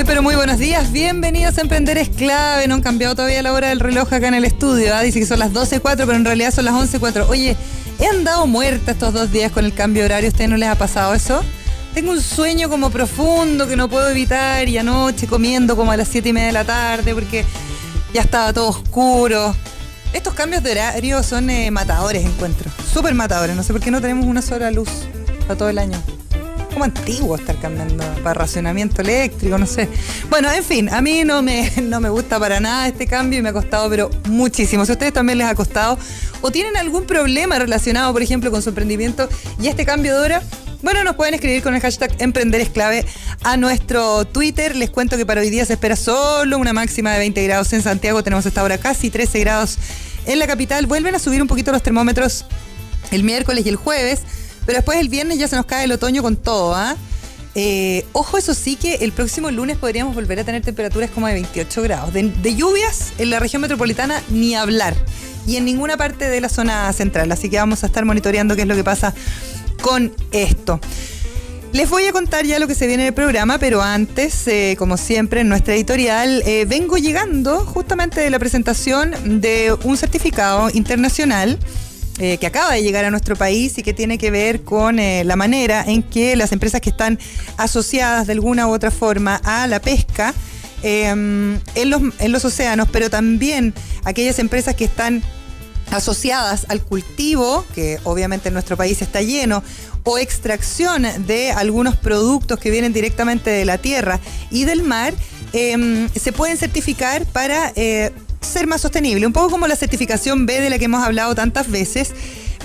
Muy pero muy buenos días, bienvenidos a Emprender es clave, no han cambiado todavía la hora del reloj acá en el estudio, ¿ah? dice que son las 12.04 pero en realidad son las 11.04. Oye, he andado muerta estos dos días con el cambio de horario, ¿a ustedes no les ha pasado eso? Tengo un sueño como profundo que no puedo evitar y anoche comiendo como a las 7 y media de la tarde porque ya estaba todo oscuro. Estos cambios de horario son eh, matadores, encuentro. Súper matadores. No sé por qué no tenemos una sola luz para todo el año. Como antiguo estar cambiando para racionamiento eléctrico, no sé. Bueno, en fin, a mí no me, no me gusta para nada este cambio y me ha costado, pero muchísimo. Si a ustedes también les ha costado o tienen algún problema relacionado, por ejemplo, con su emprendimiento y este cambio de hora, bueno, nos pueden escribir con el hashtag Emprender es clave a nuestro Twitter. Les cuento que para hoy día se espera solo una máxima de 20 grados en Santiago. Tenemos hasta ahora casi 13 grados en la capital. Vuelven a subir un poquito los termómetros el miércoles y el jueves, pero después el viernes ya se nos cae el otoño con todo, ¿ah? Eh, ojo, eso sí que el próximo lunes podríamos volver a tener temperaturas como de 28 grados. De, lluvias en la región metropolitana ni hablar. Y en ninguna parte de la zona central. Así que vamos a estar monitoreando qué es lo que pasa con esto. Les voy a contar ya lo que se viene en el programa, pero antes, eh, como siempre, en nuestra editorial, eh, vengo llegando justamente de la presentación de un certificado internacional eh, que acaba de llegar a nuestro país y que tiene que ver con eh, la manera en que las empresas que están asociadas de alguna u otra forma a la pesca em, en, los, en los océanos, pero también aquellas empresas que están asociadas al cultivo, que obviamente en nuestro país está lleno, o extracción de algunos productos que vienen directamente de la tierra y del mar, eh, se pueden certificar para eh, ser más sostenible. Un poco como la certificación B de la que hemos hablado tantas veces.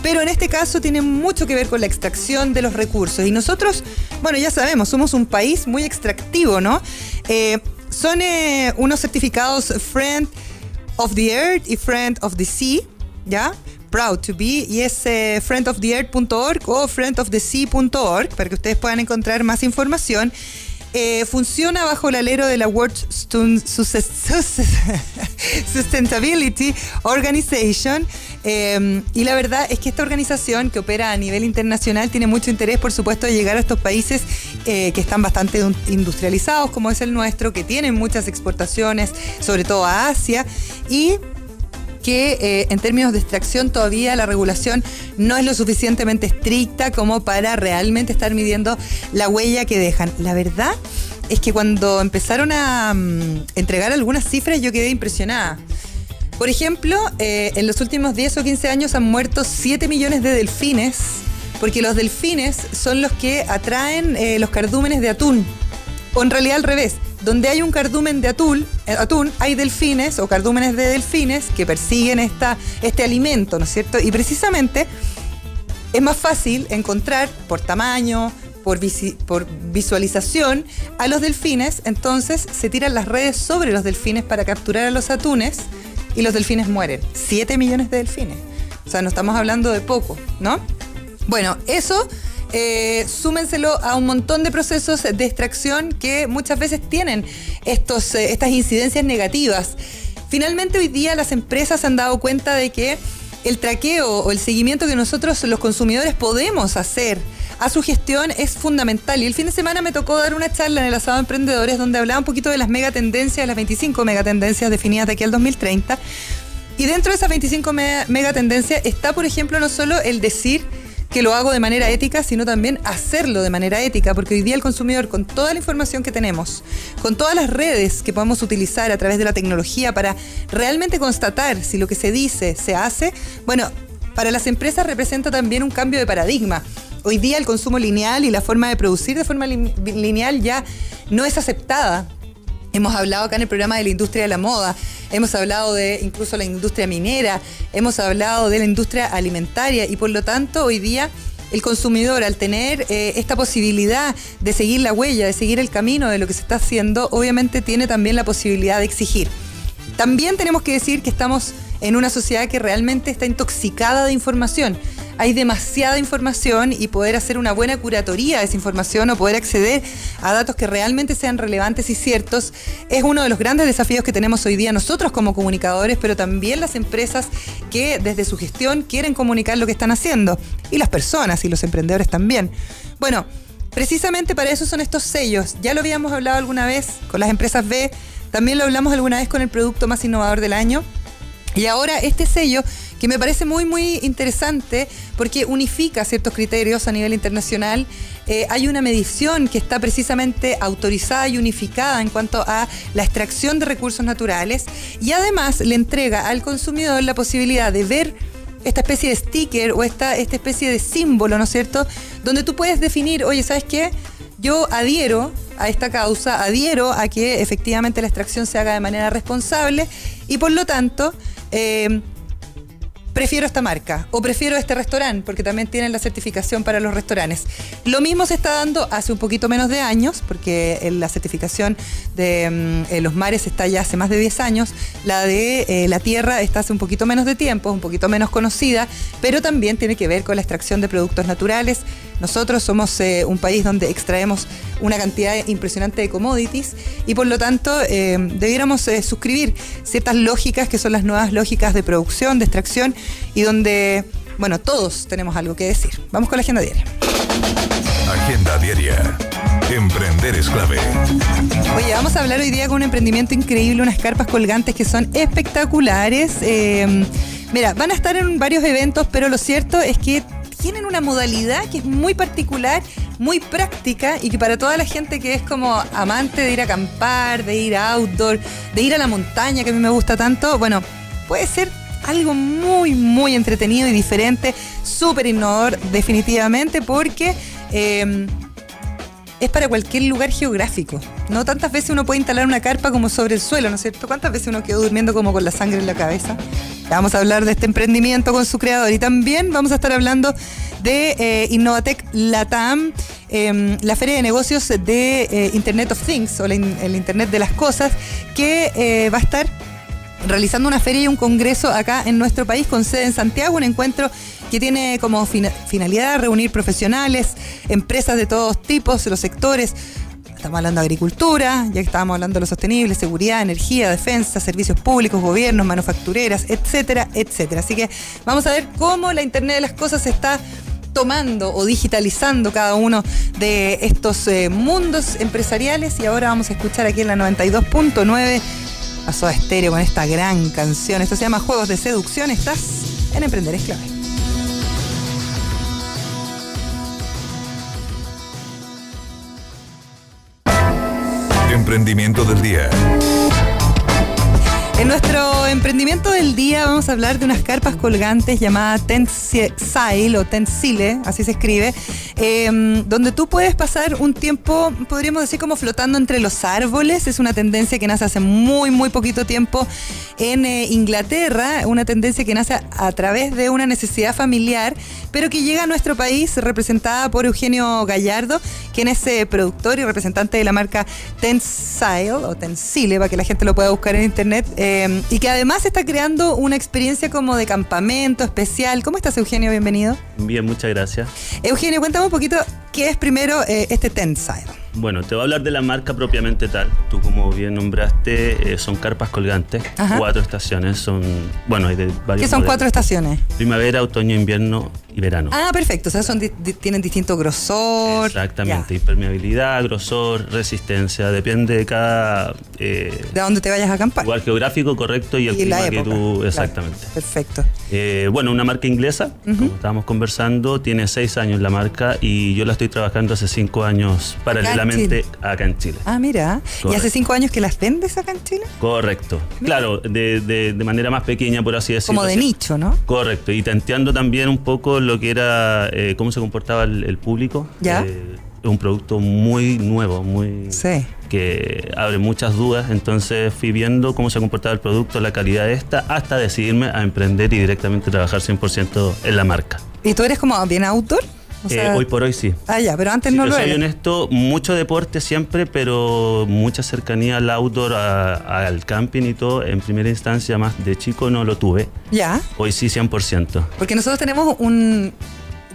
Pero en este caso tiene mucho que ver con la extracción de los recursos. Y nosotros, bueno, ya sabemos, somos un país muy extractivo, ¿no? Eh, son eh, unos certificados Friend of the Earth y Friend of the Sea, ¿ya? Proud to be, y es eh, friendoftheearth.org o friendofthesea.org para que ustedes puedan encontrar más información. Eh, funciona bajo el alero de la World Sustainability Organization eh, y la verdad es que esta organización que opera a nivel internacional tiene mucho interés, por supuesto, de llegar a estos países eh, que están bastante industrializados, como es el nuestro, que tienen muchas exportaciones, sobre todo a Asia, y que eh, en términos de extracción todavía la regulación no es lo suficientemente estricta como para realmente estar midiendo la huella que dejan. La verdad es que cuando empezaron a um, entregar algunas cifras yo quedé impresionada. Por ejemplo, eh, en los últimos 10 o 15 años han muerto 7 millones de delfines, porque los delfines son los que atraen eh, los cardúmenes de atún. O en realidad al revés, donde hay un cardumen de atún, eh, atún, hay delfines o cardúmenes de delfines que persiguen esta, este alimento, ¿no es cierto? Y precisamente es más fácil encontrar por tamaño, por, por, visualización a los delfines, entonces se tiran las redes sobre los delfines para capturar a los atunes y los delfines mueren. 7 millones de delfines. O sea, no estamos hablando de poco, ¿no? Bueno, eso eh, súmenselo a un montón de procesos de extracción que muchas veces tienen estos, eh, estas incidencias negativas. Finalmente hoy día las empresas han dado cuenta de que el traqueo o el seguimiento que nosotros los consumidores podemos hacer a su gestión es fundamental. Y el fin de semana me tocó dar una charla en el asado de emprendedores donde hablaba un poquito de las megatendencias, las 25 megatendencias definidas de aquí al 2030. Y dentro de esas 25 megatendencias está, por ejemplo, no solo el decir que lo hago de manera ética, sino también hacerlo de manera ética, porque hoy día el consumidor, con toda la información que tenemos, con todas las redes que podemos utilizar a través de la tecnología para realmente constatar si lo que se dice se hace, bueno, para las empresas representa también un cambio de paradigma. Hoy día el consumo lineal y la forma de producir de forma lineal ya no es aceptada. Hemos hablado acá en el programa de la industria de la moda, hemos hablado de incluso la industria minera, hemos hablado de la industria alimentaria y por lo tanto hoy día el consumidor al tener eh, esta posibilidad de seguir la huella, de seguir el camino de lo que se está haciendo, obviamente tiene también la posibilidad de exigir. También tenemos que decir que estamos en una sociedad que realmente está intoxicada de información hay demasiada información y poder hacer una buena curatoría de esa información o poder acceder a datos que realmente sean relevantes y ciertos es uno de los grandes desafíos que tenemos hoy día nosotros como comunicadores, pero también las empresas que desde su gestión quieren comunicar lo que están haciendo y las personas y los emprendedores también. Bueno, precisamente para eso son estos sellos. Ya lo habíamos hablado alguna vez con las empresas B, también lo hablamos alguna vez con el producto más innovador del año. Y ahora este sello, que me parece muy, muy interesante, porque unifica ciertos criterios a nivel internacional, eh, hay una medición que está precisamente autorizada y unificada en cuanto a la extracción de recursos naturales, y además le entrega al consumidor la posibilidad de ver esta especie de sticker o esta, esta especie de símbolo, ¿no es cierto? Donde tú puedes definir, oye, ¿sabes qué? Yo adhiero a esta causa, adhiero a que efectivamente la extracción se haga de manera responsable y por lo tanto eh, prefiero esta marca o prefiero este restaurante, porque también tienen la certificación para los restaurantes. Lo mismo se está dando hace un poquito menos de años, porque la certificación de mm, los mares está ya hace más de 10 años, la de eh, la tierra está hace un poquito menos de tiempo, un poquito menos conocida, pero también tiene que ver con la extracción de productos naturales. Nosotros somos eh, un país donde extraemos una cantidad impresionante de commodities y por lo tanto eh, debiéramos suscribir ciertas lógicas que son las nuevas lógicas de producción, de extracción y donde, bueno, todos tenemos algo que decir. Vamos con la agenda diaria. Agenda diaria. Emprender es clave. Oye, vamos a hablar hoy día con un emprendimiento increíble, unas carpas colgantes que son espectaculares. Eh, mira, van a estar en varios eventos, pero lo cierto es que tienen una modalidad que es muy particular, muy práctica y que para toda la gente que es como amante de ir a acampar, de ir a outdoor, de ir a la montaña, que a mí me gusta tanto, bueno, puede ser algo muy, muy entretenido y diferente, súper innovador definitivamente, porque em, es para cualquier lugar geográfico. No tantas veces uno puede instalar una carpa como sobre el suelo, ¿no es cierto? ¿Cuántas veces uno quedó durmiendo como con la sangre en la cabeza? Vamos a hablar de este emprendimiento con su creador y también vamos a estar hablando de eh, Innovatec Latam, em, la feria de negocios de eh, Internet of Things o el Internet de las Cosas, que eh, va a estar realizando una feria y un congreso acá en nuestro país con sede en Santiago, un encuentro que tiene como finalidad reunir profesionales, empresas de todos tipos, los sectores. Estamos hablando de agricultura, ya que estábamos hablando de lo sostenible, seguridad, energía, defensa, servicios públicos, gobiernos, manufactureras, etcétera, etcétera. Así que vamos a ver cómo la Internet de las Cosas está tomando o digitalizando cada uno de estos eh, mundos empresariales y ahora vamos a escuchar aquí en la 92.9 a Estéreo con esta gran canción. Esto se llama Juegos de Seducción. Estás en Emprender es clave. Emprendimiento del día. En nuestro emprendimiento del día vamos a hablar de unas carpas colgantes llamadas Tensile o Tensile, así se escribe, em, donde tú puedes pasar un tiempo, podríamos decir como flotando entre los árboles. Es una tendencia que nace hace muy, muy poquito tiempo en eh, Inglaterra, una tendencia que nace a, través de una necesidad familiar, pero que llega a nuestro país representada por Eugenio Gallardo, quien es eh, productor y representante de la marca Tensile o Tensile, para que la gente lo pueda buscar en internet. Eh, y que además está creando una experiencia como de campamento especial. ¿Cómo estás, Eugenio? Bienvenido. Bien, muchas gracias. Eugenio, cuéntame un poquito qué es primero eh, este Tensile. Bueno, te voy a hablar de la marca propiamente tal. Tú, como bien nombraste, eh, son carpas colgantes, cuatro estaciones. Son, bueno, hay de varios. ¿Qué son cuatro estaciones? Primavera, otoño, invierno y verano. Ah, perfecto. O sea, son, tienen distinto grosor. Exactamente. Impermeabilidad, grosor, resistencia. Depende de cada. Eh, de dónde te vayas a acampar. Lugar geográfico correcto y el clima que tú. Exactamente. Perfecto. Eh, bueno, una marca inglesa, como estábamos conversando, tiene seis años la marca y yo la estoy trabajando hace cinco años paralelamente acá en Chile. Ah, mira. ¿Y hace cinco años que las vendes acá en Chile? Correcto. Claro, de, de, manera más pequeña, por así decirlo. Como de nicho, ¿no? Correcto. Y tanteando también un poco lo que era, eh, cómo se comportaba el, público. Ya. Eh, es un producto muy nuevo, muy sí. que abre muchas dudas. Entonces fui viendo cómo se comportaba el producto, la calidad de esta, hasta decidirme a emprender y directamente trabajar 100% en la marca. ¿Y tú eres como bien Eh, hoy por hoy sí. Ah, ya, pero antes no lo era. Soy honesto, mucho deporte siempre, pero mucha cercanía al outdoor, al camping y todo. En primera instancia, más de chico no lo tuve. Ya. Hoy sí, 100%. Porque nosotros tenemos un.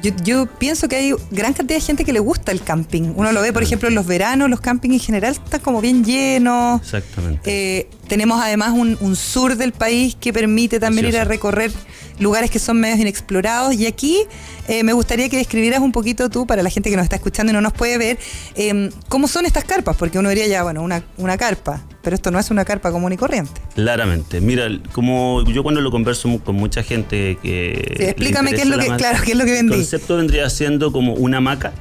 Yo, pienso que hay gran cantidad de gente que le gusta el camping. Uno lo ve, por ejemplo, en los veranos, los campings en general están como bien llenos. Exactamente. Eh, tenemos además un, sur del país que permite también ir a recorrer lugares que son medios inexplorados. Y aquí eh, me gustaría que describieras un poquito tú, para la gente que nos está escuchando y no nos puede ver, em, cómo son estas carpas, porque uno diría ya, bueno, una, una carpa, pero esto no es una carpa común y corriente. Claramente. Mira, como yo cuando lo converso con mucha gente que... Sí, explícame qué es lo que, claro, qué es lo que El vendí. concepto vendría siendo como una hamaca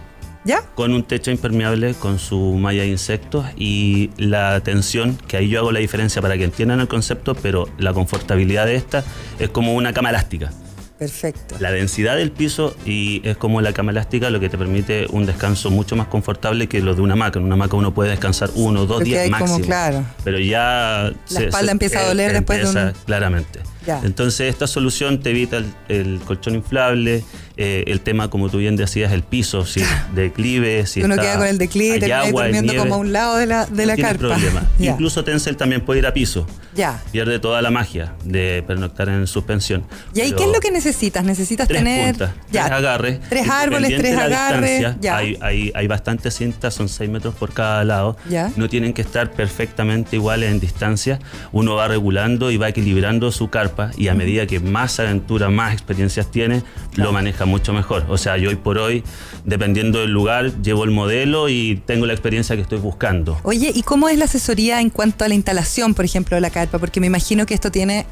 ¿Ya? con un techo impermeable, con su malla de insectos y la tensión, que ahí yo hago la diferencia para que entiendan el concepto, pero la confortabilidad de esta es como una cama elástica. Perfecto. La densidad del piso y es como la cama elástica lo que te permite un descanso mucho más confortable que lo de una hamaca. En una hamaca uno puede descansar uno o dos Porque días hay como, máximo. claro. Pero ya... La espalda empieza a doler después de un- Claramente. Ya. Entonces esta solución te evita el, el colchón inflable, eh, el tema, como tú bien decías, el piso, si declive, si uno está- queda con el declive, ahí agua, durmiendo nieve, como a un lado de la, de no la carpa. problema. Ya. Incluso Tencel también puede ir a piso. Ya. Pierde toda la magia de pernoctar en suspensión. ¿Y ahí Pero- qué es lo que necesitas? Necesitas Tres tener puntas, ya, tres agarres. tres árboles, tres agarres. Ya. Hay, hay, hay bastantes cintas, son 6 metros por cada lado. Ya. No tienen que estar perfectamente iguales en distancia. Uno va regulando y va equilibrando su carpa y a medida que más aventura, más experiencias tiene, lo maneja mucho mejor. O sea, yo hoy por hoy, dependiendo del lugar, llevo el modelo y tengo la experiencia que estoy buscando. Oye, ¿y cómo es la asesoría en cuanto a la instalación, por ejemplo, de la carpa? Porque me imagino que esto tiene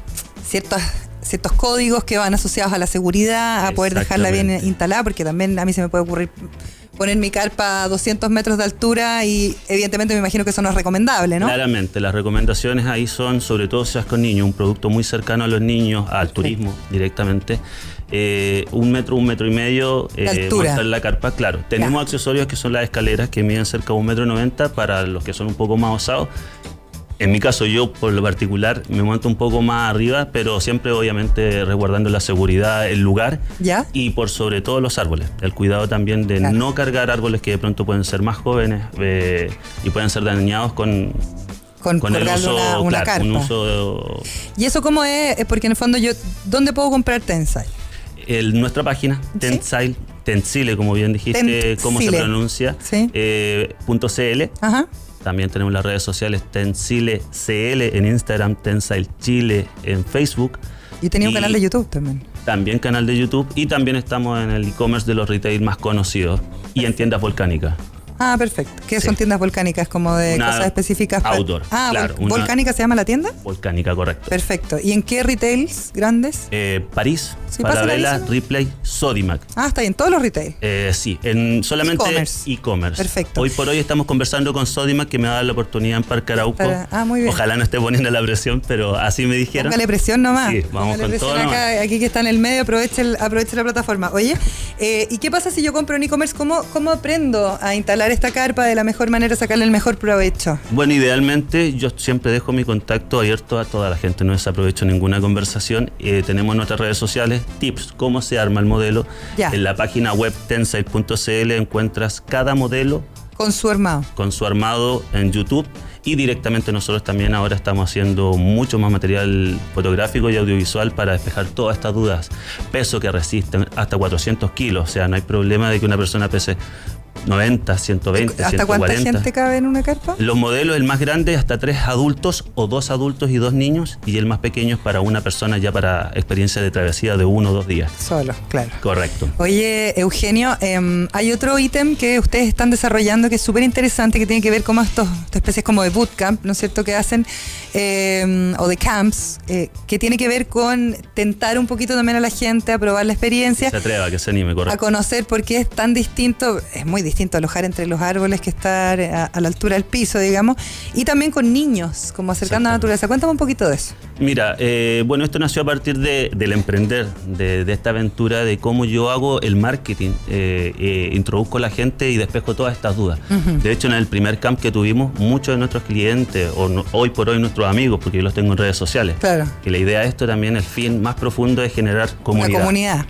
ciertos ciertos códigos que van asociados a la seguridad, a poder dejarla bien instalada, porque también a mí se me puede ocurrir poner mi carpa a 200 metros de altura y evidentemente me imagino que eso no es recomendable, ¿no? Claramente, las recomendaciones ahí son, sobre todo si seas con niños, un producto muy cercano a los niños, al turismo directamente. Eh, un metro, un metro y medio De altura. montar la carpa, claro. Tenemos Ya. accesorios que son las escaleras que miden cerca de un metro noventa para los que son un poco más osados. En mi caso, yo por lo particular me monto un poco más arriba, pero siempre obviamente resguardando la seguridad, el lugar ¿Ya? y por sobre todo los árboles. El cuidado también de Claro. no cargar árboles que de pronto pueden ser más jóvenes eh, y pueden ser dañados con, Con, con el uso, una, una claro, un ¿Y eso cómo es? Porque en el fondo yo, ¿dónde puedo comprar Tensai? el, nuestra página, ¿Sí? Tensile, Tensile, como bien dijiste, cómo se Tensile. pronuncia, Sí. eh, punto .cl. Ajá. También tenemos las redes sociales Tensile CL en Instagram, Tensile Chile en Facebook. Y tenía un Y- canal de YouTube también. También canal de YouTube y también estamos en el e-commerce de los retail más conocidos y en tiendas volcánicas. Ah, perfecto. ¿Qué Sí. son tiendas volcánicas como de Una cosas específicas? outdoor, Ah, claro, vol- ¿volcánica se llama la tienda? Volcánica, correcto. Perfecto. ¿Y en qué retails grandes? Eh, París, Sí, ¿no? Ripley, Sodimac. Ah, está ahí, en todos los retails. Eh, sí, en solamente E-commerce. Perfecto. Hoy por hoy estamos conversando con Sodimac que me va a dar la oportunidad en Parque Arauco. Para- ah, muy bien. Ojalá no esté poniendo la presión, pero así me dijeron. Póngale presión nomás. Sí, vamos Póngale con todo acá, nomás. aquí que está en el medio, aproveche, el- aproveche la plataforma. Oye, eh, ¿y qué pasa si yo compro en e-commerce? ¿Cómo, ¿Cómo aprendo a instalar esta carpa de la mejor manera, sacarle el mejor provecho? Bueno, idealmente yo siempre dejo mi contacto abierto a toda la gente, no desaprovecho ninguna conversación. Eh, tenemos nuestras redes sociales, tips, cómo se arma el modelo. Ya. En la página web tensile.cl encuentras cada modelo Con su armado. con su armado en YouTube y directamente nosotros también ahora estamos haciendo mucho más material fotográfico y audiovisual para despejar todas estas dudas. Peso que resisten hasta 400 kilos, o sea, no hay problema de que una persona pese 90, 120, ¿Hasta cuánta 140. gente cabe en una carpa? Los modelos, el más grande hasta tres adultos o dos adultos y dos niños y el más pequeño es para una persona ya para experiencia de travesía de uno o dos días. Solo, claro. Correcto. Oye, Eugenio, em, hay otro ítem que ustedes están desarrollando que es súper interesante, que tiene que ver con estos, estas especies como de bootcamp, ¿no es cierto?, que hacen, em, o de camps, eh, que tiene que ver con tentar un poquito también a la gente a probar la experiencia, Que se atreva, que se anime, a correcto. conocer por qué es tan distinto, es muy distinto alojar entre los árboles que estar a, a la altura del piso, digamos, y también con niños, como acercando a la naturaleza. Cuéntame un poquito de eso. Mira, eh, bueno, esto nació a partir de- del emprender, de, de esta aventura, de cómo yo hago el marketing, eh, eh, introduzco a la gente y despejo todas estas dudas. De hecho, en el primer camp que tuvimos, muchos de nuestros clientes, o no- hoy por hoy nuestros amigos, porque yo los tengo en redes sociales, Claro. que la idea de esto también, el fin más profundo es generar comunidad. La comunidad.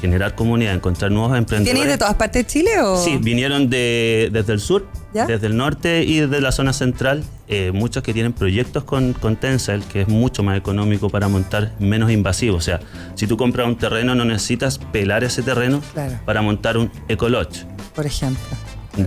Generar comunidad, encontrar nuevos emprendedores. ¿Vienes de todas partes de Chile o...? Sí, vinieron de, desde el sur, ¿Ya? desde el norte y desde la zona central. eh, muchos que tienen proyectos con, con Tencel, que es mucho más económico para montar, menos invasivo. O sea, si tú compras un terreno, no necesitas pelar ese terreno Claro. para montar un ecolodge. por ejemplo.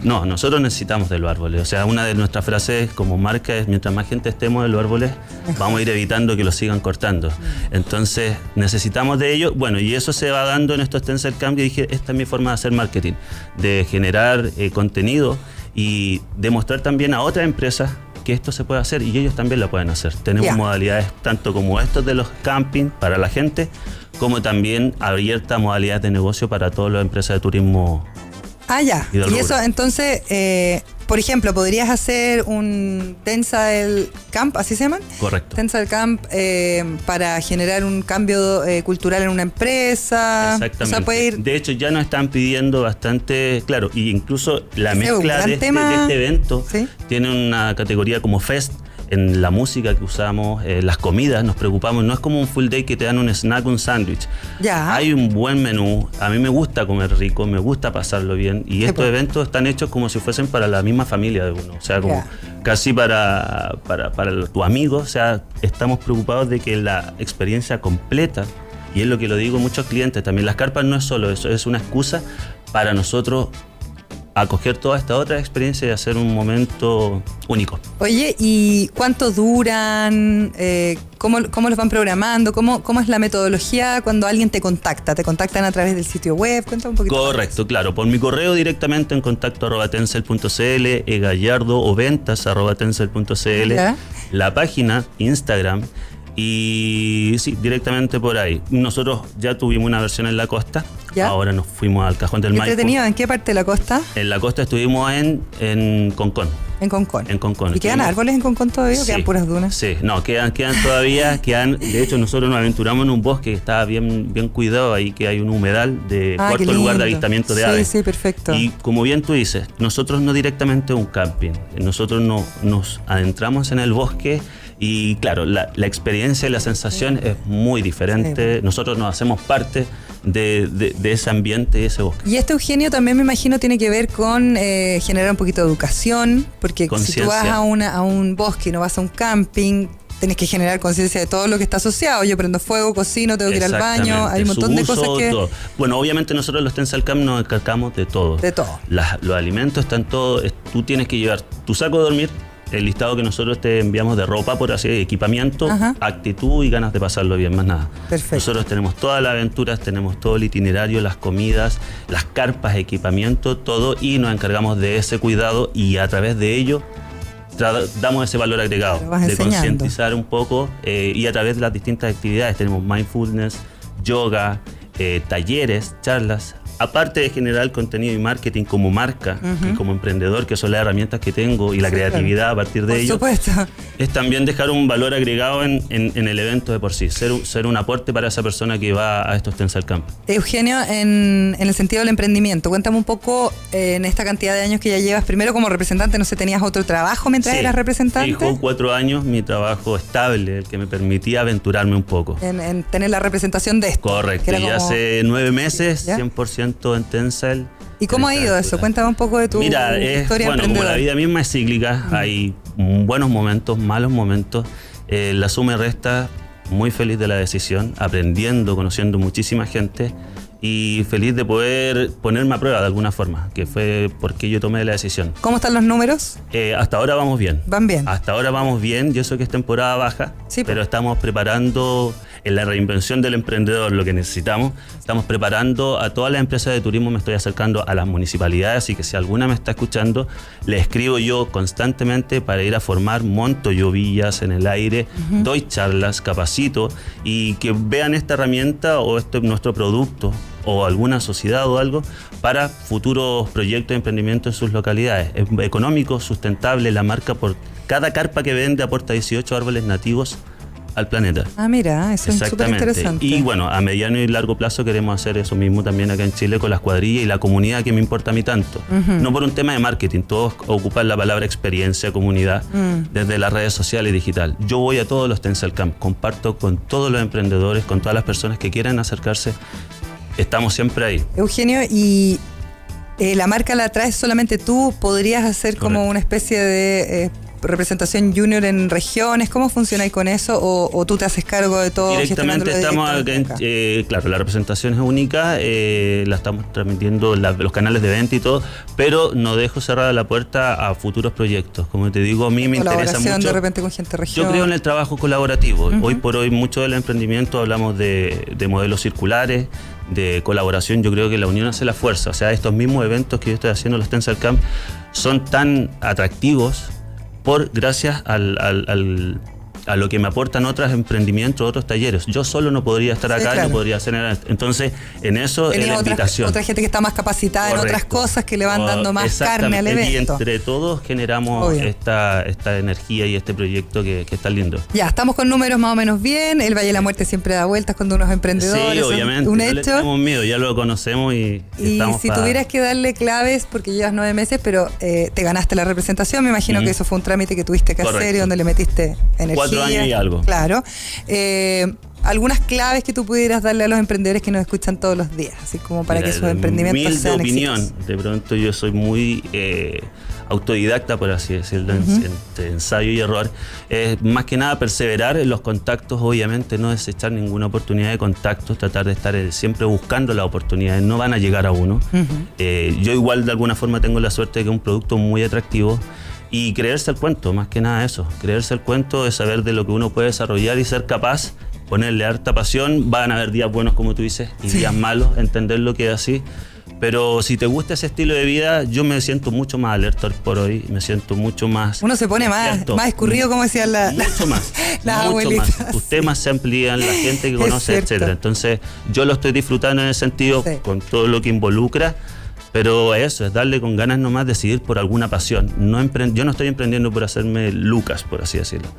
No, nosotros necesitamos de los árboles. O sea, una de nuestras frases como marca es mientras más gente estemos en los árboles, vamos a ir evitando que los sigan cortando. Entonces, necesitamos de ellos. Bueno, y eso se va dando en estos Tencel Camp y dije, esta es mi forma de hacer marketing, de generar eh, contenido y demostrar también a otras empresas que esto se puede hacer y ellos también lo pueden hacer. Tenemos modalidades tanto como estos de los camping para la gente, como también abierta modalidades de negocio para todas las empresas de turismo. Ah, ya. Y Y eso, entonces, eh, por ejemplo, podrías hacer un Tensile Camp, ¿así se llaman? Correcto. Tensile Camp eh, para generar un cambio eh, cultural en una empresa. Exactamente. O sea, puede ir. De hecho, ya nos están pidiendo bastante, claro, y incluso la mezcla de este, de este evento Sí. tiene una categoría como fest. En la música que usamos, eh, las comidas, nos preocupamos. No es como un full day que te dan un snack, un sándwich. Ya. Hay un buen menú. A mí me gusta comer rico, me gusta pasarlo bien. Y estos eventos están hechos como si fuesen para la misma familia de uno. O sea, como Ya. casi para, para, para tu amigo. O sea, estamos preocupados de que la experiencia completa, y es lo que lo digo muchos clientes también, las carpas no es solo eso, es una excusa para nosotros acoger toda esta otra experiencia y hacer un momento único. Oye, ¿y cuánto duran? Eh, ¿cómo, ¿Cómo los van programando? ¿Cómo, ¿Cómo es la metodología cuando alguien te contacta? ¿Te contactan a través del sitio web? Cuéntame un poquito. más Correcto, claro. Por mi correo directamente en contacto arroba tencel.cl, egallardo o ventas arroba tencel.cl, la página, Instagram y sí, directamente por ahí. Nosotros ya tuvimos una versión en la costa, Ya. ahora nos fuimos al Cajón del ¿Qué Maipo. entretenido? ¿En qué parte de la costa? En la costa estuvimos en, en Concón. En Concón. En Concón. ¿Y quedan árboles en Concón todavía o quedan Sí, puras dunas? Sí, no, quedan, quedan todavía, quedan, de hecho nosotros nos aventuramos en un bosque que estaba bien, bien cuidado, ahí que hay un humedal de Ah, cuarto lugar de avistamiento de sí, aves. Sí, perfecto. Y como bien tú dices, nosotros no directamente un camping, nosotros no, nos adentramos en el bosque y claro, la, la experiencia y la sensación es muy diferente. Nosotros nos hacemos parte de, de- de ese ambiente y ese bosque. Y esto, Eugenio, también me imagino tiene que ver con eh, generar un poquito de educación, porque si tú vas a, una, a un bosque y no vas a un camping, tienes que generar conciencia de todo lo que está asociado. Yo prendo fuego, cocino, tengo que ir al baño, hay un montón de cosas que... todo. Bueno, obviamente nosotros los Tensal Camp nos encargamos de todo. De todo. Las- los alimentos están todos. Tú tienes que llevar tu saco de dormir, el listado que nosotros te enviamos de ropa, por así equipamiento, Ajá. actitud y ganas de pasarlo bien, más nada. Perfecto. Nosotros tenemos todas las aventuras, tenemos todo el itinerario, las comidas, las carpas, equipamiento, todo y nos encargamos de ese cuidado y a través de ello damos ese valor agregado de concientizar un poco eh, y a través de las distintas actividades tenemos mindfulness, yoga, eh, talleres, charlas. Aparte de generar contenido y marketing como marca y como emprendedor, que son las herramientas que tengo y la Sí, claro. creatividad a partir de Por ello, supuesto. es también dejar un valor agregado en, en- en el evento de por sí, ser, un- ser un aporte para esa persona que va a estos Tensal Camp. Eugenio, en, en el sentido del emprendimiento, cuéntame un poco eh, en esta cantidad de años que ya llevas, primero como representante, no sé, ¿tenías otro trabajo mientras Sí, eras representante? Con cuatro años mi trabajo estable, el que me permitía aventurarme un poco. En, en tener la representación de esto. Correcto, y como- hace nueve meses, ¿Ya? 100% en Tencel. ¿Y cómo ha ido eso? Cuéntame un poco de tu Mira, es, historia bueno, como la vida misma es cíclica, hay mm, buenos momentos, malos momentos. Eh, la suma y resta, muy feliz de la decisión, aprendiendo, conociendo muchísima gente y feliz de poder ponerme a prueba de alguna forma, que fue porque yo tomé la decisión. ¿Cómo están los números? Eh, hasta ahora vamos bien. Van bien. Hasta ahora vamos bien. Yo sé que es temporada baja, Sí, pero pues. estamos preparando en la reinvención del emprendedor lo que necesitamos. Estamos preparando a todas las empresas de turismo, me estoy acercando a las municipalidades, así que si alguna me está escuchando, le escribo yo constantemente para ir a formar, monto yo villas en el aire, doy charlas, capacito y que vean esta herramienta o este nuestro producto o alguna sociedad o algo para futuros proyectos de emprendimiento en sus localidades. Es económico, sustentable, la marca por cada carpa que vende aporta 18 árboles nativos al planeta. Ah, mira, eso es súper interesante. Y bueno, a mediano y largo plazo queremos hacer eso mismo también acá en Chile con las cuadrillas y la comunidad que me importa a mí tanto. No por un tema de marketing, todos ocupan la palabra experiencia, comunidad, Mm. desde las redes sociales y digital. Yo voy a todos los Tencel Camp, comparto con todos los emprendedores, con todas las personas que quieran acercarse. Estamos siempre ahí. Eugenio, y eh, la marca la traes solamente tú, podrías hacer como una especie de eh, representación junior en regiones? ¿Cómo funciona ahí con eso? ¿O, o tú te haces cargo de todo? Directamente estamos, acá? en- eh, claro, la representación es única, eh, la estamos transmitiendo en la- los canales de venta y todo, pero no dejo cerrada la puerta a futuros proyectos. Como te digo, a mí me interesa mucho. de repente con gente región. Yo creo en el trabajo colaborativo. Hoy por hoy mucho del emprendimiento hablamos de, de modelos circulares, de colaboración. Yo creo que la unión hace la fuerza. O sea, estos mismos eventos que yo estoy haciendo, los Tensor Camp, son tan atractivos por gracias al, al- al- a lo que me aportan otros emprendimientos, otros talleres. Yo solo no podría estar Sí, acá, claro. no podría hacer nada. Entonces, en eso es Tenía la otra, invitación. otra gente que está más capacitada en otras cosas que le van Oh, dando más carne al evento. Y entre todos generamos Obvio. esta, esta energía y este proyecto que, que está lindo. Ya, estamos con números más o menos bien. El Valle de la Muerte siempre da vueltas cuando unos emprendedores. Sí, obviamente. Un no hecho. tenemos miedo, ya lo conocemos y, y Y estamos si tuvieras que darle claves, porque llevas nueve meses, pero eh, te ganaste la representación, me imagino que eso fue un trámite que tuviste que hacer y donde le metiste energía. Cuatro años y algo. Claro. Eh, algunas claves que tú pudieras darle a los emprendedores que nos escuchan todos los días, así como para Mira, que sus emprendimientos sean opinión. exitosos. De pronto yo soy muy eh, autodidacta, por así decirlo, en- entre ensayo y error. Es más que nada perseverar en los contactos, obviamente no desechar ninguna oportunidad de contactos, tratar de estar eh, siempre buscando las oportunidades, no van a llegar a uno. Eh, yo igual de alguna forma tengo la suerte de que un producto muy atractivo. Y creerse el cuento, más que nada eso. Creerse el cuento es saber de lo que uno puede desarrollar y ser capaz, ponerle harta pasión. Van a haber días buenos, como tú dices, y días malos, entender lo que es así. Pero si te gusta ese estilo de vida, yo me siento mucho más alerta por hoy, me siento mucho más... Uno se pone más, más escurrido, como decían la- la- Mucho más. las mucho abuelitas. más. Tus temas se amplían, la gente que conoce, etcétera. Entonces, yo lo estoy disfrutando en ese sentido, Sí. con todo lo que involucra. Pero eso, es darle con ganas nomás de seguir por alguna pasión. No yo no estoy emprendiendo por hacerme Lucas, por así decirlo.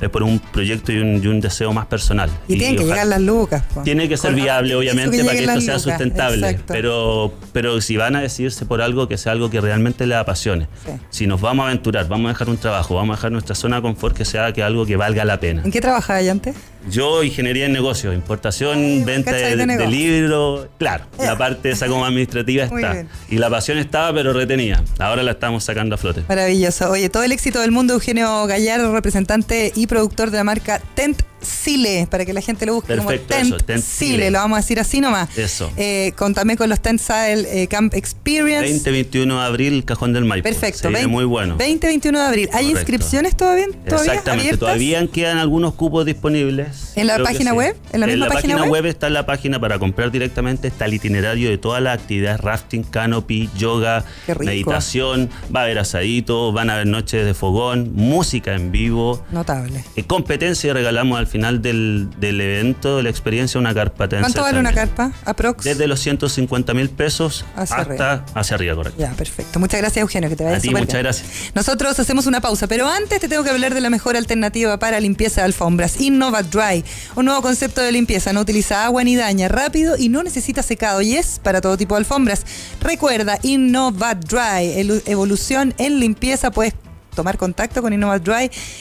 Es por un proyecto y un, y un deseo más personal. Y, tienen que llegar las lucas. tiene que ser Con- viable, obviamente, para que esto sea lucas, sustentable. exacto. Pero, pero si van a decidirse por algo, que sea algo que realmente les apasione. Sí. Si nos vamos a aventurar, vamos a dejar un trabajo, vamos a dejar nuestra zona de confort, que sea que algo que valga la pena. ¿En qué trabajabas ahí antes? Yo, ingeniería en negocios, importación, Ay, venta ¿cachai de, de libros, claro, la parte esa como administrativa está. Y la pasión estaba, pero retenida. Ahora la estamos sacando a flote. Maravilloso. Oye, todo el éxito del mundo, Eugenio Gallardo, representante y productor de la marca Tent Sile, para que la gente lo busque Perfecto, como Tent, eso, Tent Sile. Sile. lo vamos a decir así nomás. Eso. Eh, con, también con los Tent Sile eh, Camp Experience. 20-21 de abril, Cajón del Maipo. Perfecto. Se viene 20 muy bueno. 20-21 de abril. ¿Hay Correcto. inscripciones todavía? ¿Todavía Exactamente, abiertas? todavía quedan algunos cupos disponibles. ¿En la página web? ¿En la misma página página web? web? está la página para comprar directamente, está el itinerario de todas las actividades, rafting, canopy, yoga, meditación, va a haber asadito, van a haber noches de fogón, música en vivo. Notable. eh, competencia regalamos al final del, del evento, de la experiencia, una carpa ¿Cuánto vale una carpa? ¿Aprox? Desde los 150 mil pesos Hacia hasta arriba. hacia arriba, correcto. Ya, perfecto. Muchas gracias, Eugenio, que te vaya A ti, muchas bien. gracias. Nosotros hacemos una pausa, pero antes te tengo que hablar de la mejor alternativa para limpieza de alfombras, Innova Dry. Un nuevo concepto de limpieza, no utiliza agua ni daña, rápido y no necesita secado y es para todo tipo de alfombras. Recuerda, Innova Dry, evolución en limpieza, puedes tomar contacto con Innova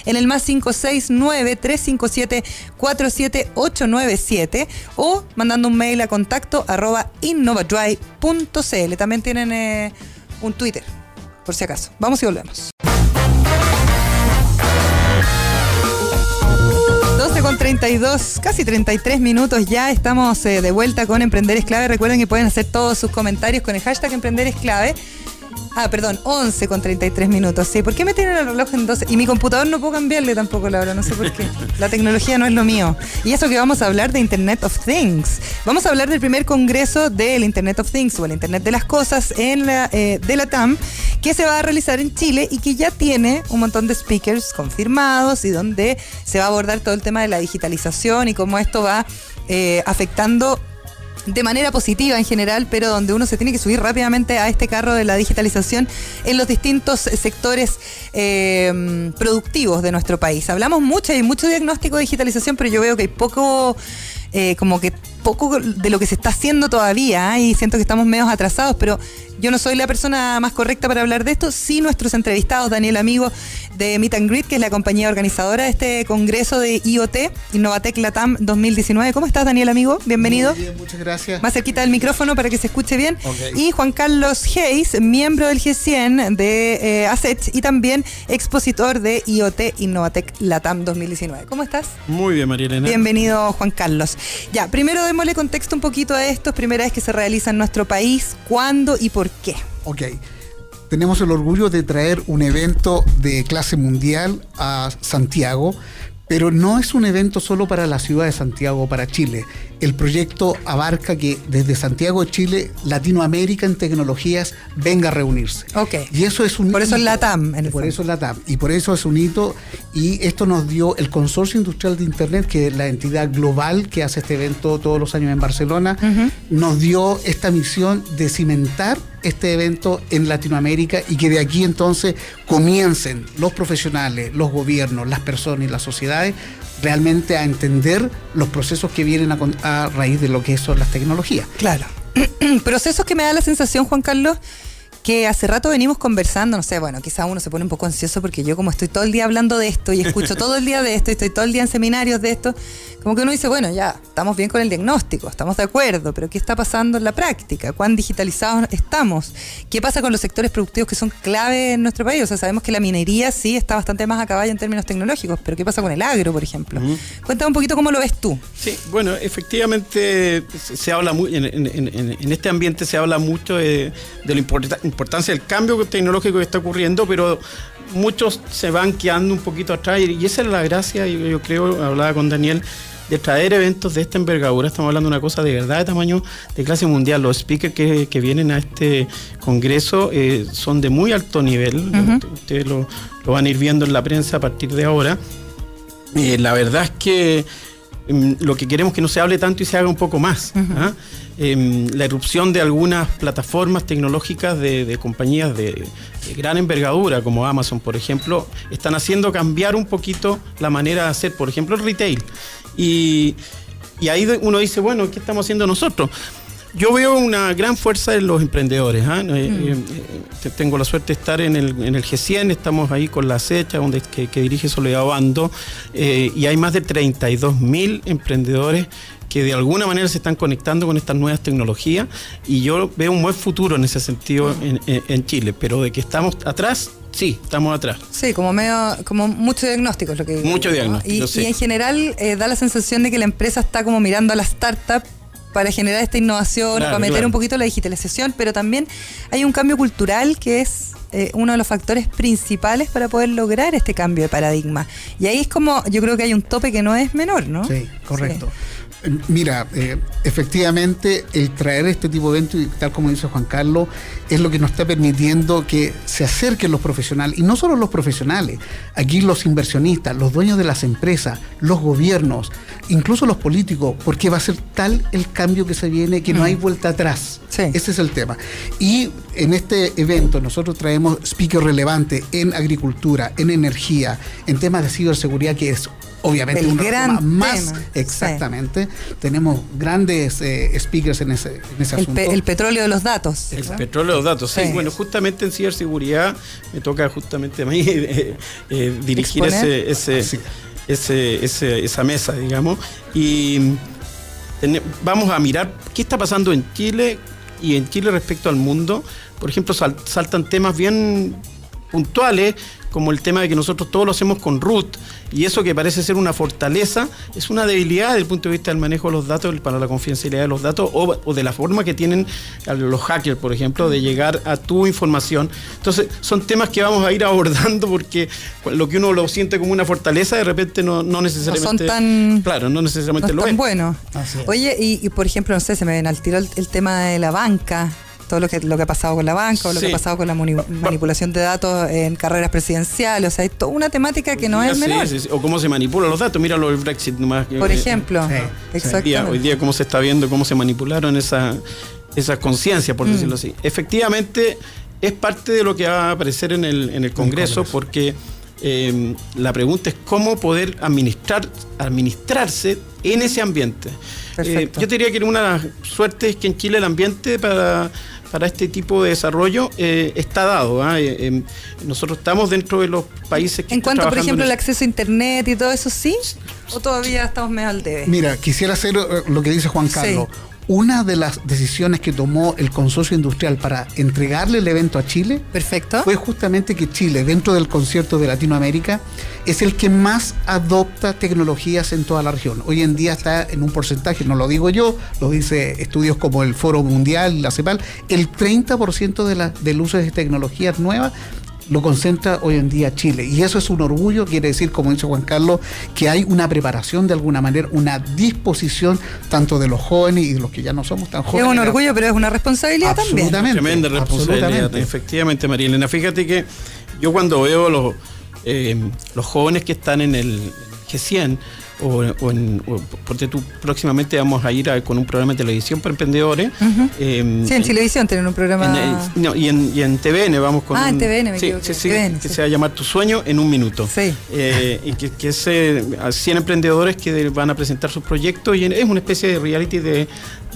en el más 569-357-47897 o mandando un mail a contacto arroba. También tienen eh, un Twitter, por si acaso. Vamos y volvemos. 12 con 32, casi 33 minutos ya. Estamos eh, de vuelta con Emprender es Clave. Recuerden que pueden hacer todos sus comentarios con el hashtag Emprender es Clave. Ah, perdón, 11 con 33 minutos. Sí, ¿por qué me tienen el reloj en 12? Y mi computador no puedo cambiarle tampoco la hora, no sé por qué. La tecnología no es lo mío. Y eso que vamos a hablar de Internet of Things. Vamos a hablar del primer congreso del Internet of Things o el Internet de las Cosas en la, eh, de la TAM, que se va a realizar en Chile y que ya tiene un montón de speakers confirmados y donde se va a abordar todo el tema de la digitalización y cómo esto va eh, afectando de manera positiva en general, pero donde uno se tiene que subir rápidamente a este carro de la digitalización en los distintos sectores eh, productivos de nuestro país. Hablamos mucho, hay mucho diagnóstico de digitalización, pero yo veo que hay poco, eh, como que poco de lo que se está haciendo todavía ¿eh? y siento que estamos medio atrasados, pero yo no soy la persona más correcta para hablar de esto. Sí, nuestros entrevistados, Daniel Amigo de Meet and Greet, que es la compañía organizadora de este congreso de IoT, Innovatec Latam 2019. ¿Cómo estás, Daniel, amigo? Bienvenido. Muy bien, muchas gracias. Más cerquita del micrófono para que se escuche bien. Y Juan Carlos Hayes, miembro del G100 de eh, ASET y también expositor de IoT Innovatec Latam 2019. ¿Cómo estás? Muy bien, María Elena. Bienvenido, Juan Carlos. Ya, primero démosle contexto un poquito a esto. Es primera vez que se realiza en nuestro país. ¿Cuándo y por qué? Ok. Tenemos el orgullo de traer un evento de clase mundial a Santiago, pero no es un evento solo para la ciudad de Santiago, para Chile. El proyecto abarca que desde Santiago de Chile, Latinoamérica en tecnologías venga a reunirse. Ok. Y eso es un Por eso es hito. LATAM, en el Por fondo. eso es LATAM. Y por eso es un hito. Y esto nos dio el Consorcio Industrial de Internet, que es la entidad global que hace este evento todos los años en Barcelona, nos dio esta misión de cimentar este evento en Latinoamérica y que de aquí entonces comiencen los profesionales, los gobiernos, las personas y las sociedades realmente a entender los procesos que vienen a, raíz de lo que son las tecnologías. Claro. Procesos que me da la sensación, Juan Carlos, que hace rato venimos conversando, no sé, bueno, quizá uno se pone un poco ansioso porque yo como estoy todo el día hablando de esto y escucho todo el día de esto y estoy todo el día en seminarios de esto, como que uno dice, bueno, ya, estamos bien con el diagnóstico, estamos de acuerdo, pero ¿qué está pasando en la práctica? ¿Cuán digitalizados estamos? ¿Qué pasa con los sectores productivos que son clave en nuestro país? O sea, sabemos que la minería sí está bastante más a caballo en términos tecnológicos, pero ¿qué pasa con el agro, por ejemplo? Cuéntame un poquito cómo lo ves tú. Sí, bueno, efectivamente se habla muy, en, en- en- en este ambiente se habla mucho de, de la importa- importancia del cambio tecnológico que está ocurriendo, pero muchos se van quedando un poquito atrás y, esa es la gracia, yo, yo creo, hablaba con Daniel, de traer eventos de esta envergadura. Estamos hablando de una cosa de verdad de tamaño de clase mundial. Los speakers que, que vienen a este congreso eh, son de muy alto nivel. Ustedes lo, lo van a ir viendo en la prensa a partir de ahora. Eh, la verdad es que mm, lo que queremos es que no se hable tanto y se haga un poco más. Em, la erupción de algunas plataformas tecnológicas de, de compañías de, de gran envergadura, como Amazon, por ejemplo, están haciendo cambiar un poquito la manera de hacer, por ejemplo, el retail. Y, y ahí uno dice, bueno, ¿qué estamos haciendo nosotros? Yo veo una gran fuerza en los emprendedores. ¿ah? Eh, eh, eh, tengo la suerte de estar en el, en el G100, estamos ahí con la CECHA, donde, que, que dirige Soledad Bando, eh, y hay más de 32 mil emprendedores que de alguna manera se están conectando con estas nuevas tecnologías y yo veo un buen futuro en ese sentido en, en- en Chile, pero de que estamos atrás, sí, estamos atrás. Sí, como medio, como mucho diagnóstico es lo que Mucho diagnóstico, Y, sí. y en general eh, da la sensación de que la empresa está como mirando a la startup para generar esta innovación, Claro, para meter claro. un poquito la digitalización, pero también hay un cambio cultural que es eh, uno de los factores principales para poder lograr este cambio de paradigma. Y ahí es como, yo creo que hay un tope que no es menor, ¿no? Sí, correcto. Eh, Mira, eh, efectivamente el traer este tipo de eventos, y tal como dice Juan Carlos, es lo que nos está permitiendo que se acerquen los profesionales, y no solo los profesionales, aquí los inversionistas, los dueños de las empresas, los gobiernos, incluso los políticos, porque va a ser tal el cambio que se viene que no hay vuelta atrás. Sí. Ese es el tema. Y en este evento nosotros traemos speakers relevantes en agricultura, en energía, en temas de ciberseguridad, que es obviamente El gran temas más tema, exactamente. Tenemos grandes eh, speakers en ese, en ese El, asunto. pe- el petróleo de los datos. El petróleo de los datos, sí. Sí. Bueno, justamente en ciberseguridad me toca justamente a mí eh, eh, dirigir ese, ese, Sí. ese- ese- esa mesa, digamos. Y vamos a mirar qué está pasando en Chile y en Chile respecto al mundo. Por ejemplo, sal- saltan temas bien puntuales como el tema de que nosotros todo lo hacemos con root y eso que parece ser una fortaleza es una debilidad desde el punto de vista del manejo de los datos, para la confidencialidad de los datos o, o de la forma que tienen los hackers, por ejemplo, de llegar a tu información. Entonces, son temas que vamos a ir abordando porque lo que uno lo siente como una fortaleza, de repente no, no necesariamente... tan- Claro, no No necesariamente es lo tan es. bueno. Oye, y, y, por ejemplo, no sé, se me ven al tiro el, el tema de la banca, todo lo que, lo que ha pasado con la banca o lo que ha pasado con la mani- manipulación de datos en carreras presidenciales. O sea, hay toda una temática que no es Sí, menor. sí, sí. O cómo se manipulan los datos. Míralo el Brexit nomás. Por ejemplo. Hoy día, hoy día cómo se está viendo cómo se manipularon esa, esa conciencia, Mm. por decirlo así. Efectivamente, es parte de lo que va a aparecer en el, en el Congreso, Congreso. porque eh, la pregunta es cómo poder administrar, administrarse en ese ambiente. Eh, yo te diría que una de las suertes es que en Chile el ambiente para, para este tipo de desarrollo eh, está dado. ¿ah? Eh, em, nosotros estamos dentro de los países que En cuanto, por ejemplo, el eso. acceso a internet y todo eso, ¿sí? ¿O todavía estamos medio al debe? Mira, quisiera hacer eh, lo que dice Juan Sí. Una de las decisiones que tomó el consorcio industrial para entregarle el evento a Chile Perfecto. fue justamente que Chile, dentro del concierto de Latinoamérica, es el que más adopta tecnologías en toda la región. Hoy en día está en un porcentaje, no lo digo yo, lo dice estudios como el Foro Mundial, la CEPAL, el 30% de la, del uso de tecnologías nuevas lo concentra hoy en día Chile. Y eso es un orgullo, quiere decir, como dice Juan Carlos, que hay una preparación de alguna manera, una disposición tanto de los jóvenes y de los que ya no somos tan Es jóvenes. un orgullo, pero es una responsabilidad también. Absolutamente. Tremenda responsabilidad, absolutamente. efectivamente, María Elena. Fíjate que yo cuando veo los, eh, los jóvenes que están en el G100, o, o en, o, porque tú próximamente vamos a ir a- con un programa de televisión para emprendedores. eh, Sí, en Televisión tienen un programa. en, eh, no, y, en, y en TVN vamos con Ah, en un- TVN, me sí, equivoqué, sí, sí, TVN, que se va a llamar Tu Sueño en un minuto. Sí. Eh, y que, que es eh, a 100 emprendedores que van a presentar sus proyectos y en- es una especie de reality de,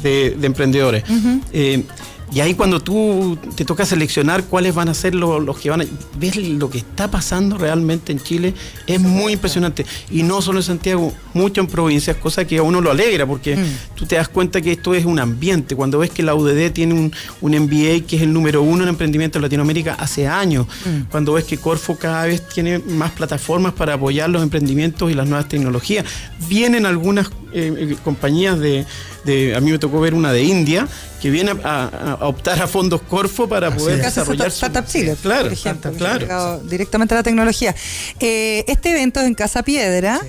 de- de emprendedores. Eh, y ahí cuando tú te toca seleccionar cuáles van a ser lo- los, que van a... Ves lo que está pasando realmente en Chile, es muy impresionante. Y no solo en Santiago, mucho en provincias, cosa que a uno lo alegra, porque tú te das cuenta que esto es un ambiente. Cuando ves que la UDD tiene un, un MBA que es el número uno en emprendimiento en Latinoamérica hace años, cuando ves que Corfo cada vez tiene más plataformas para apoyar los emprendimientos y las nuevas tecnologías, vienen algunas eh, eh, compañías de, de- a mí me tocó ver una de India, que viene a, a- a optar a fondos Corfo para poder desarrollar Startup su- Chile, Claro, por ejemplo, directamente a la tecnología. Eh, este evento es en Casa Piedra.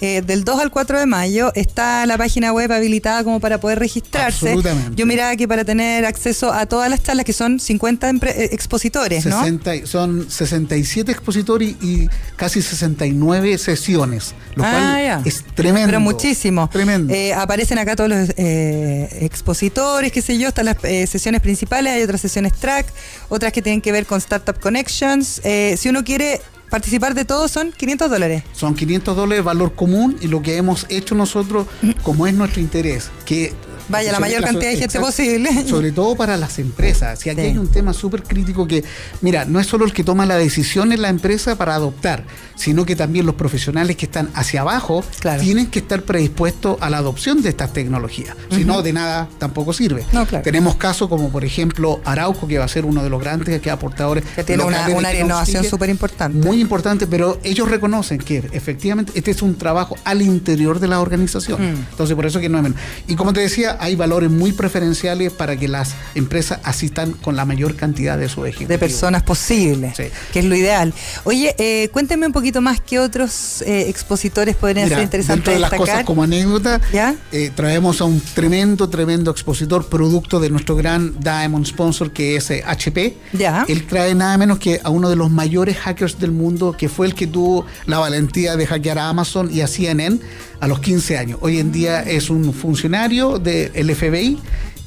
Eh, del 2 al 4 de mayo está la página web habilitada como para poder registrarse. Absolutamente. Yo miraba que para tener acceso a todas las charlas, que son 50 empre- eh, expositores, ¿no? 60 y- son 67 expositores y casi 69 sesiones, lo Ah, cual ya. es tremendo. Pero muchísimo. Tremendo. Eh, aparecen acá todos los eh, expositores, qué sé yo, están las eh, sesiones principales, hay otras sesiones track, otras que tienen que ver con Startup Connections. Eh, si uno quiere participar de todo, son 500 dólares. Son 500 dólares valor común y lo que hemos hecho nosotros, como es nuestro interés, que Vaya, la mayor cantidad de gente exacto, posible. Sobre todo para las empresas. Si aquí Sí. hay un tema súper crítico que, mira, no es solo el que toma la decisión en la empresa para adoptar, sino que también los profesionales que están hacia abajo Claro. tienen que estar predispuestos a la adopción de estas tecnologías. Si no, de nada tampoco sirve. No, claro. Tenemos casos como, por ejemplo, Arauco, que va a ser uno de los grandes que aportadores. Que tiene una- una Keynote innovación súper importante. Muy importante, pero ellos reconocen que efectivamente este es un trabajo al interior de la organización. Mm. Entonces, por eso que no es menos. Y como te decía, hay valores muy preferenciales para que las empresas asistan con la mayor cantidad de sus ejecutivos. de personas posibles, Sí. que es lo ideal. Oye, eh, cuénteme un poquito más qué otros eh, expositores podrían Mira, ser interesantes dentro de las cosas como anécdota, ¿Ya? eh, traemos a un tremendo, tremendo expositor, producto de nuestro gran Diamond Sponsor, que es eh, HP. Ya. Él trae nada menos que a uno de los mayores hackers del mundo, que fue el que tuvo la valentía de hackear a Amazon y a CNN a los 15 años. Hoy en día es un funcionario del FBI.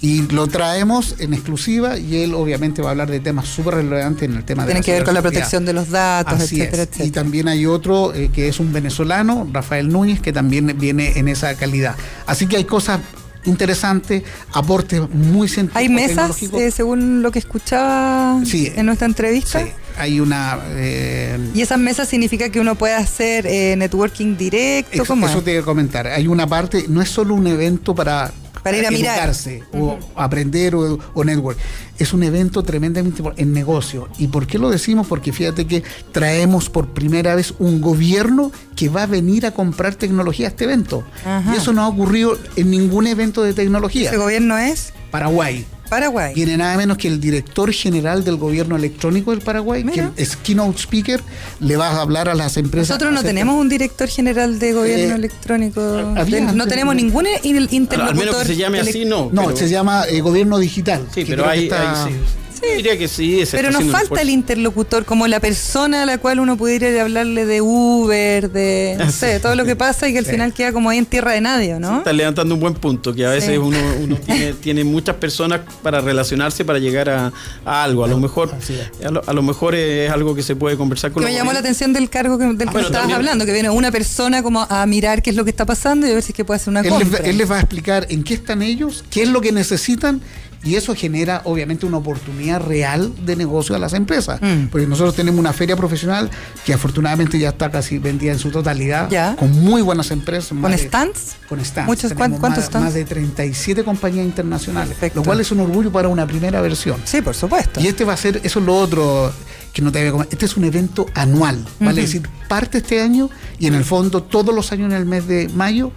Y lo traemos en exclusiva y él obviamente va a hablar de temas súper relevantes en el tema de Tienen que ver con la protección de los datos, Así etcétera, es. etcétera. Y también hay otro eh, que es un venezolano, Rafael Núñez, que también viene en esa calidad. Así que hay cosas interesantes, aportes muy científicos. ¿Hay mesas, eh, según lo que escuchaba Sí. en nuestra entrevista? Sí, hay una... eh, ¿Y esas mesas significa que uno puede hacer eh, networking directo? Eso, ¿Cómo eso es? te iba a comentar. Hay una parte, no es solo un evento para, Para ir a mirar. o aprender o, o network. Es un evento tremendamente por- en negocio. ¿Y por qué lo decimos? Porque fíjate que traemos por primera vez un gobierno que va a venir a comprar tecnología a este evento. Ajá. Y eso no ha ocurrido en ningún evento de tecnología. ¿Ese gobierno es? Paraguay. Paraguay. Viene nada menos que el director general del gobierno electrónico del Paraguay, Mira. que es keynote speaker, le va a hablar a las empresas. Nosotros no tenemos un director general de gobierno Eh, electrónico. había no antes, tenemos ningún in- interlocutor. Al menos que se llame así, no. No, pero- se llama eh, gobierno digital. Sí, pero ahí, está- ahí sí. Yo diría que sí. se está Pero nos falta el interlocutor, como la persona a la cual uno pudiera ir a hablarle de Uber, de no Ah, sé, sí. todo lo que pasa y que al Sí. final queda como ahí en tierra de nadie, ¿no? Estás levantando un buen punto, que a veces Sí. uno, uno tiene, tiene muchas personas para relacionarse, para llegar a, a algo. A lo mejor Así es. a lo, a lo mejor es algo que se puede conversar con Que me llamó la atención del cargo que, del que bueno, estabas también- hablando, que viene una persona como a mirar qué es lo que está pasando y a ver si es que puede hacer una Él les, va- compra. él les va a explicar en qué están ellos, qué es lo que necesitan Y eso genera obviamente una oportunidad real de negocio a las empresas. Mm. Porque nosotros tenemos una feria profesional que afortunadamente ya está casi vendida en su totalidad, con muy buenas empresas. ¿Con de- stands? con stands. Muchos, Tenemos ¿cuán- cuántos más, stands? Más de 37 compañías internacionales, Perfecto. lo cual es un orgullo para una primera versión. Sí, por supuesto. Y este va a ser, eso es lo otro que no te había comentado. Este es un evento anual, ¿vale? Es decir, parte este año y en el fondo todos los años en el mes de mayo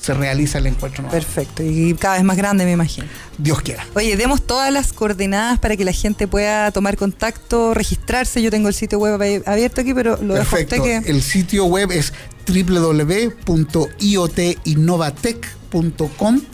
se realiza el encuentro nuevo. Perfecto. Y cada vez más grande, me imagino. Dios quiera. Oye, demos todas las coordenadas para que la gente pueda tomar contacto, registrarse. Yo tengo el sitio web abierto aquí, pero lo dejo a Perfecto. usted que. El sitio web es www.iotinnovatech.com.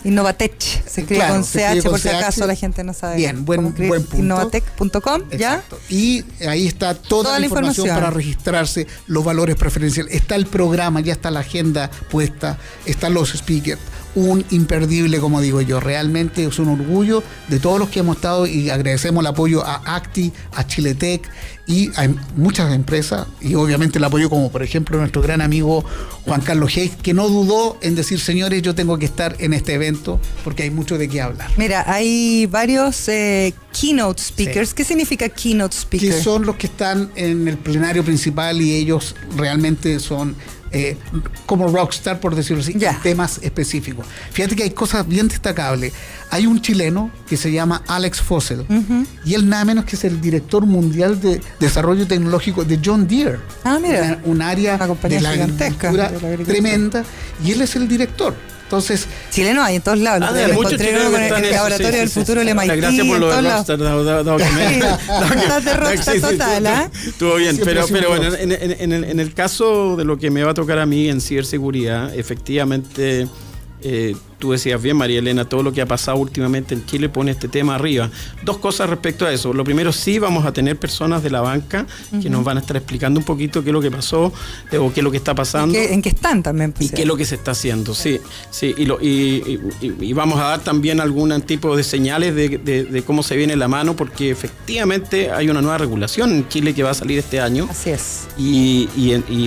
Innovatech, se escribe Claro, con CH por si acaso la gente no sabe. Bien, buen- buen punto. Innovatech.com, ¿ya? Y ahí está toda, Toda la la información, información. para registrarse, los valores preferenciales. Está el programa, ya está la agenda puesta, están los speakers. Un imperdible, como digo yo. Realmente es un orgullo de todos los que hemos estado y agradecemos el apoyo a Acti, a Chiletec y a muchas empresas y obviamente el apoyo como por ejemplo nuestro gran amigo Juan Carlos Hayes, que no dudó en decir, señores, yo tengo que estar en este evento porque hay mucho de qué hablar. Mira, hay varios eh, keynote speakers. ¿Qué significa keynote speaker? que son los que están en el plenario principal y ellos realmente son eh, como rockstar, por decirlo así, en temas específicos. Fíjate que hay cosas bien destacables. Hay un chileno que se llama Alex Fossel y él nada menos que es el director mundial de desarrollo tecnológico de John Deere. Ah, mira. Una- un área de la de la agricultura. tremenda y él es el director. Entonces, Chilenos hay en todos lados. Ah, Lo de me muchos chilenos en el eso, laboratorio sí, del sí, futuro sí. MIT. Gracias por lo de. Rockstar, dado, dado- dado que me- Sí, dado que- estás de rockstar sí, sí, total, estuvo- ¿ah? Estuvo bien, Siempre pero, bueno, rockstar. en, en- en el, en el caso de lo que me va a tocar a mí en ciberseguridad, efectivamente, eh, tú decías bien, María Elena, todo lo que ha pasado últimamente en Chile pone este tema arriba. Dos cosas respecto a eso. Lo primero, sí vamos a tener personas de la banca que nos van a estar explicando un poquito qué es lo que pasó eh, o qué es lo que está pasando. ¿Qué- ¿En qué están también? pues, ¿Y qué es lo que se está haciendo? Sí, sí, y, lo- y- y- y vamos a dar también algún tipo de señales de, de- de cómo se viene la mano, porque efectivamente hay una nueva regulación en Chile que va a salir este año. Así es. Y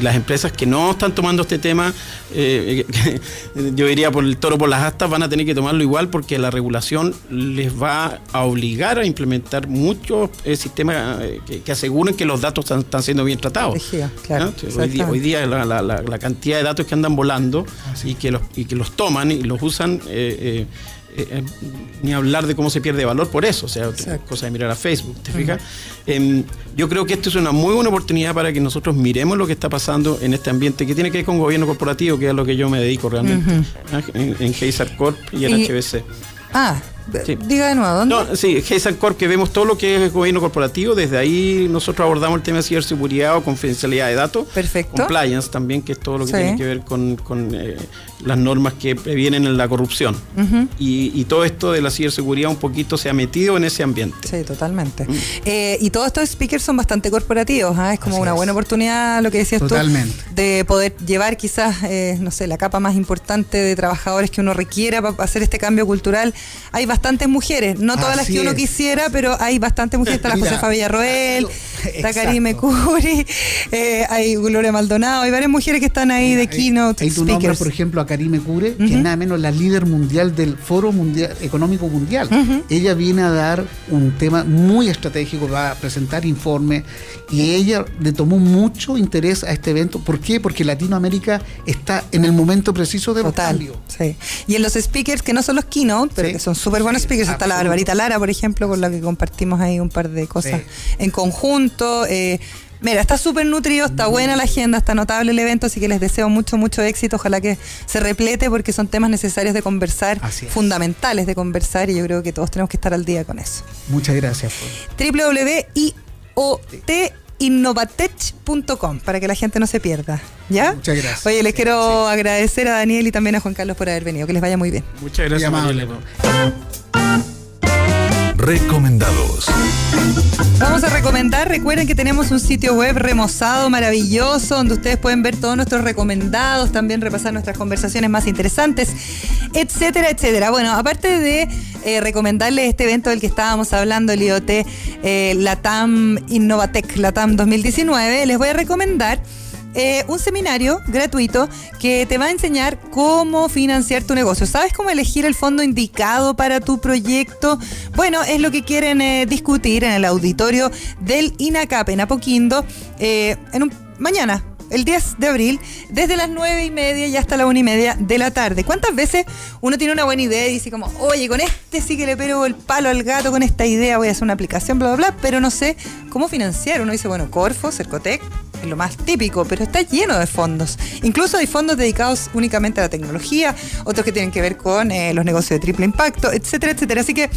las empresas que no están tomando este tema, eh, yo diría por el toro por las astas, van a tener que tomarlo igual porque la regulación les va a obligar a implementar muchos eh, sistemas eh, que, que aseguren que los datos están, están siendo bien tratados. Hoy día, exactamente. hoy día la, la- la- la cantidad de datos que andan volando y, que los, y que los toman y los usan, eh, eh, eh, eh, ni hablar de cómo se pierde valor por eso, o sea, Exacto. cosa de mirar a Facebook, ¿te fijas? Em, yo creo que esto es una muy buena oportunidad para que nosotros miremos lo que está pasando en este ambiente que tiene que ver con gobierno corporativo, que es a lo que yo me dedico realmente, en, en Corp y en Y- HBC. Ah, Sí. diga de nuevo, ¿dónde? No, sí, Corp, que vemos todo lo que es gobierno corporativo, desde ahí nosotros abordamos el tema de ciberseguridad o confidencialidad de datos. Perfecto. Compliance también, que es todo lo que Sí. tiene que ver con, con, eh, las normas que previenen en la corrupción. Y, y todo esto de la ciberseguridad un poquito se ha metido en ese ambiente. Sí, totalmente. Mm. Eh, y todos estos speakers son bastante corporativos, ¿ah? es como Así una es. buena oportunidad, lo que decías Totalmente. tú, de poder llevar quizás, eh, no sé, la capa más importante de trabajadores que uno requiera para hacer este cambio cultural. Hay bastantes mujeres, no todas las Así que uno es. quisiera, pero hay bastantes mujeres. Está la Mira, Josefa Villarroel, está exacto. Karime Curi, eh, hay Gloria Maldonado, hay varias mujeres que están ahí de Ahí- keynote ahí tú nombras, speakers. por ejemplo, a Karime Cure, que Ujú. es nada menos la líder mundial del Foro mundial, Económico Mundial. Ujú. Ella viene a dar un tema muy estratégico, va a presentar informes y ella le tomó mucho interés a este evento. ¿Por qué? Porque Latinoamérica está en el momento preciso de los Total, cambios. sí. Y en los speakers, que no son los keynote, pero Sí. que son súper buenos speakers, está la. Barbarita Lara, por ejemplo, con la que compartimos ahí un par de cosas Sí. en conjunto. eh, mira, está súper nutrido, está buena la agenda, está notable el evento, así que les deseo mucho, mucho éxito. Ojalá que se replete porque son temas necesarios de conversar, fundamentales de conversar, y yo creo que todos tenemos que estar al día con eso. Muchas gracias. Paul. www.iotinnovatech.com para que la gente no se pierda. ¿Ya? Muchas gracias. Oye, les quiero agradecer a Daniel y también a Juan Carlos por haber venido. Que les vaya muy bien. Muchas gracias. Recomendados. Vamos a recomendar, recuerden que tenemos un sitio web remozado, maravilloso, donde ustedes pueden ver todos nuestros recomendados, también repasar nuestras conversaciones más interesantes, etcétera, etcétera. Bueno, aparte de eh, recomendarles este evento del que estábamos hablando, el IoT eh, Latam Innovatec Latam 2019, les voy a recomendar eh, un seminario gratuito que te va a enseñar cómo financiar tu negocio. ¿Sabes cómo elegir el fondo indicado para tu proyecto? Bueno, es lo que quieren eh, discutir en el auditorio del INACAP en Apoquindo eh, mañana el 10 de abril, desde las 9 y media y hasta la 1 y media de la tarde. ¿Cuántas veces uno tiene una buena idea y dice como, oye, con este sí que le pego el palo al gato, con esta idea voy a hacer una aplicación, bla, bla, bla, pero no sé cómo financiar? Uno dice, bueno, Corfo, Cercotec, es lo más típico, pero está lleno de fondos. Incluso hay fondos dedicados únicamente a la tecnología, otros que tienen que ver con eh, los negocios de triple impacto, etcétera, etcétera. Así que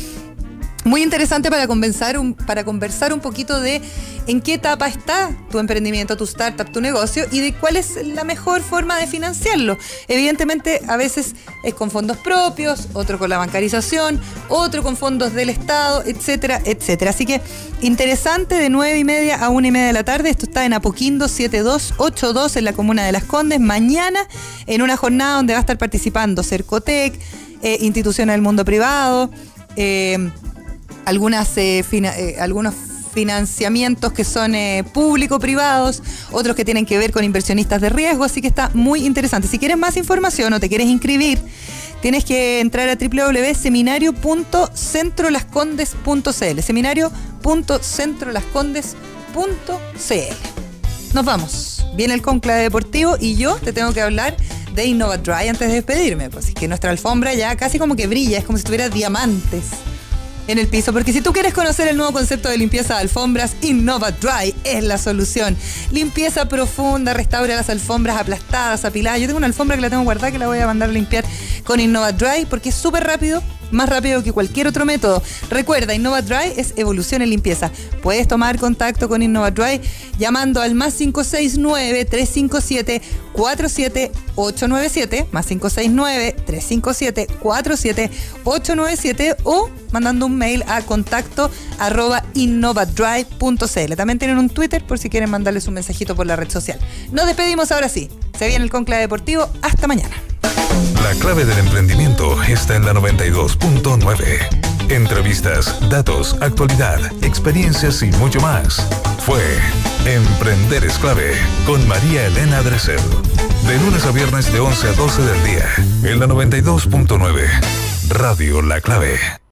muy interesante para conversar, un, para conversar un poquito de en qué etapa está tu emprendimiento, tu startup, tu negocio y de cuál es la mejor forma de financiarlo. Evidentemente, a veces es con fondos propios, otro con la bancarización, otro con fondos del Estado, etcétera, etcétera. Así que interesante de 9 y media a 1 y media de la tarde. Esto está en Apoquindo 7282 en la comuna de Las Condes. Mañana en una jornada donde va a estar participando Cercotec, eh, instituciones del mundo privado. Eh, algunas, eh, eh, algunos financiamientos que son eh, público-privados, otros que tienen que ver con inversionistas de riesgo, así que está muy interesante. Si quieres más información o te quieres inscribir, tienes que entrar a www.seminario.centrolascondes.cl seminario.centrolascondes.cl Nos vamos. Viene el conclave deportivo y yo te tengo que hablar de Innova Dry antes de despedirme, pues es que nuestra alfombra ya casi como que brilla, es como si tuviera diamantes en el piso, porque si tú quieres conocer el nuevo concepto de limpieza de alfombras, Innova Dry es la solución. Limpieza profunda, restaura las alfombras aplastadas, apiladas. Yo tengo una alfombra que la tengo guardada que la voy a mandar a limpiar con Innova Dry porque es súper rápido más rápido que cualquier otro método. Recuerda, Innova Dry es evolución en limpieza. Puedes tomar contacto con Innova Dry llamando al más 569-357-47897, más 569-357-47897 o mandando un mail a contacto arroba innovadrive.cl. También tienen un Twitter por si quieren mandarles un mensajito por la red social. Nos despedimos ahora sí. Se viene el Conclave Deportivo. Hasta mañana. La clave del emprendimiento está en la 92.9. Entrevistas, datos, actualidad, experiencias y mucho más. Fue Emprender es clave con María Elena Dresel. De lunes a viernes de 11 a 12 del día. En la 92.9. Radio La Clave.